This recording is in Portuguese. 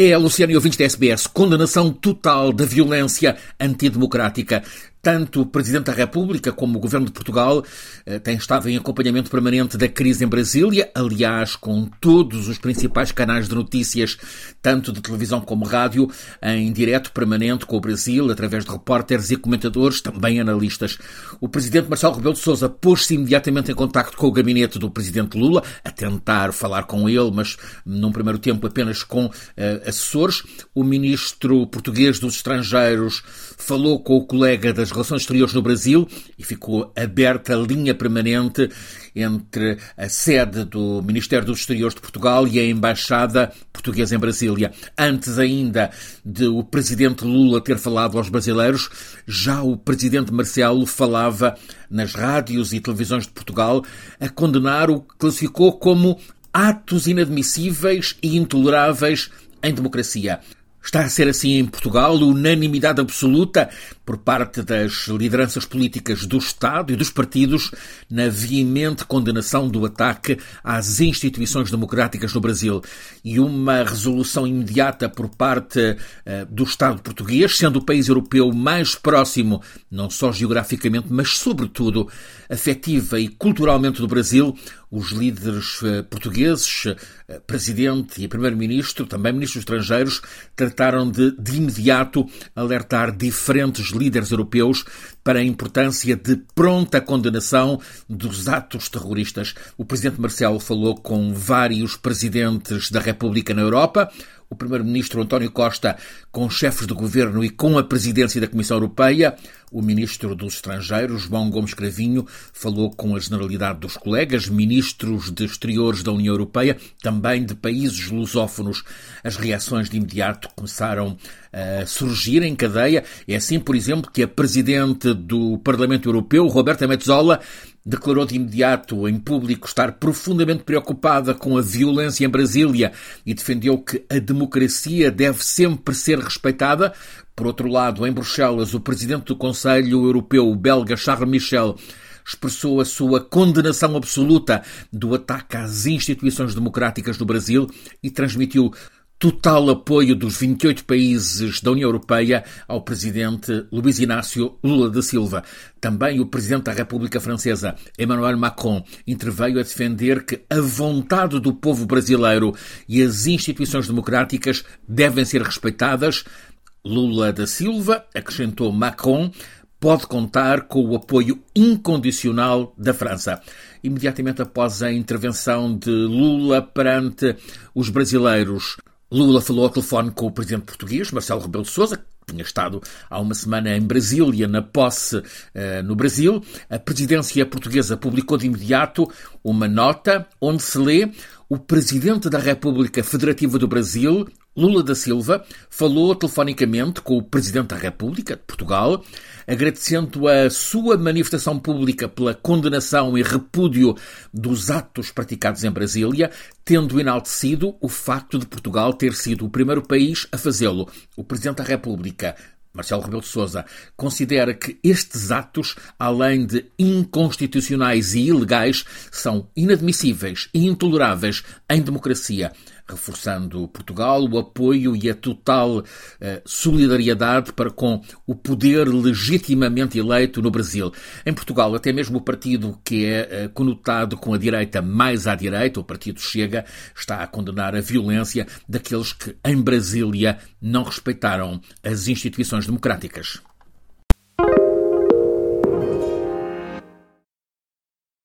É, Luciano e ouvintes da SBS, condenação total da violência antidemocrática tanto o Presidente da República como o Governo de Portugal eh, têm estado em acompanhamento permanente da crise em Brasília, aliás, com todos os principais canais de notícias, tanto de televisão como rádio, em direto permanente com o Brasil, através de repórteres e comentadores, também analistas. O Presidente Marcelo Rebelo de Sousa pôs-se imediatamente em contacto com o gabinete do Presidente Lula, a tentar falar com ele, mas num primeiro tempo apenas com uh, assessores. O Ministro português dos Estrangeiros falou com o colega das Relações Exteriores no Brasil e ficou aberta a linha permanente entre a sede do Ministério dos Exteriores de Portugal e a Embaixada Portuguesa em Brasília. Antes ainda de o Presidente Lula ter falado aos brasileiros, já o Presidente Marcelo falava nas rádios e televisões de Portugal a condenar o que classificou como atos inadmissíveis e intoleráveis em democracia. Está a ser assim em Portugal, unanimidade absoluta por parte das lideranças políticas do Estado e dos partidos na veemente condenação do ataque às instituições democráticas no Brasil. E uma resolução imediata por parte uh, do Estado português, sendo o país europeu mais próximo, não só geograficamente, mas sobretudo afetiva e culturalmente do Brasil, os líderes uh, portugueses, uh, presidente e primeiro-ministro, também ministros estrangeiros, trataram de, de imediato alertar diferentes líderes europeus para a importância de pronta condenação dos atos terroristas. O presidente Marcelo falou com vários presidentes da República na Europa, o primeiro-ministro António Costa com chefes de governo e com a presidência da Comissão Europeia. O ministro dos Estrangeiros, João Gomes Cravinho, falou com a generalidade dos colegas, ministros de exteriores da União Europeia, também de países lusófonos. As reações de imediato começaram a surgir em cadeia. É assim, por exemplo, que a presidente do Parlamento Europeu, Roberta Metsola, declarou de imediato em público estar profundamente preocupada com a violência em Brasília e defendeu que a democracia deve sempre ser respeitada. Por outro lado, em Bruxelas, o presidente do Conselho Europeu belga Charles Michel expressou a sua condenação absoluta do ataque às instituições democráticas do Brasil e transmitiu total apoio dos 28 países da União Europeia ao presidente Luiz Inácio Lula da Silva. Também o presidente da República Francesa, Emmanuel Macron, interveio a defender que a vontade do povo brasileiro e as instituições democráticas devem ser respeitadas. Lula da Silva, acrescentou Macron, pode contar com o apoio incondicional da França. Imediatamente após a intervenção de Lula perante os brasileiros, Lula falou ao telefone com o presidente português, Marcelo Rebelo de Sousa, que tinha estado há uma semana em Brasília, na posse uh, no Brasil. A presidência portuguesa publicou de imediato uma nota onde se lê o presidente da República Federativa do Brasil, Lula da Silva, falou telefonicamente com o presidente da República de Portugal, agradecendo a sua manifestação pública pela condenação e repúdio dos atos praticados em Brasília, tendo enaltecido o facto de Portugal ter sido o primeiro país a fazê-lo. O presidente da República Marcelo Rebelo de Sousa considera que estes atos, além de inconstitucionais e ilegais, são inadmissíveis e intoleráveis em democracia reforçando Portugal o apoio e a total eh, solidariedade para com o poder legitimamente eleito no Brasil. Em Portugal, até mesmo o partido que é eh, conotado com a direita mais à direita, o Partido Chega, está a condenar a violência daqueles que em Brasília não respeitaram as instituições democráticas.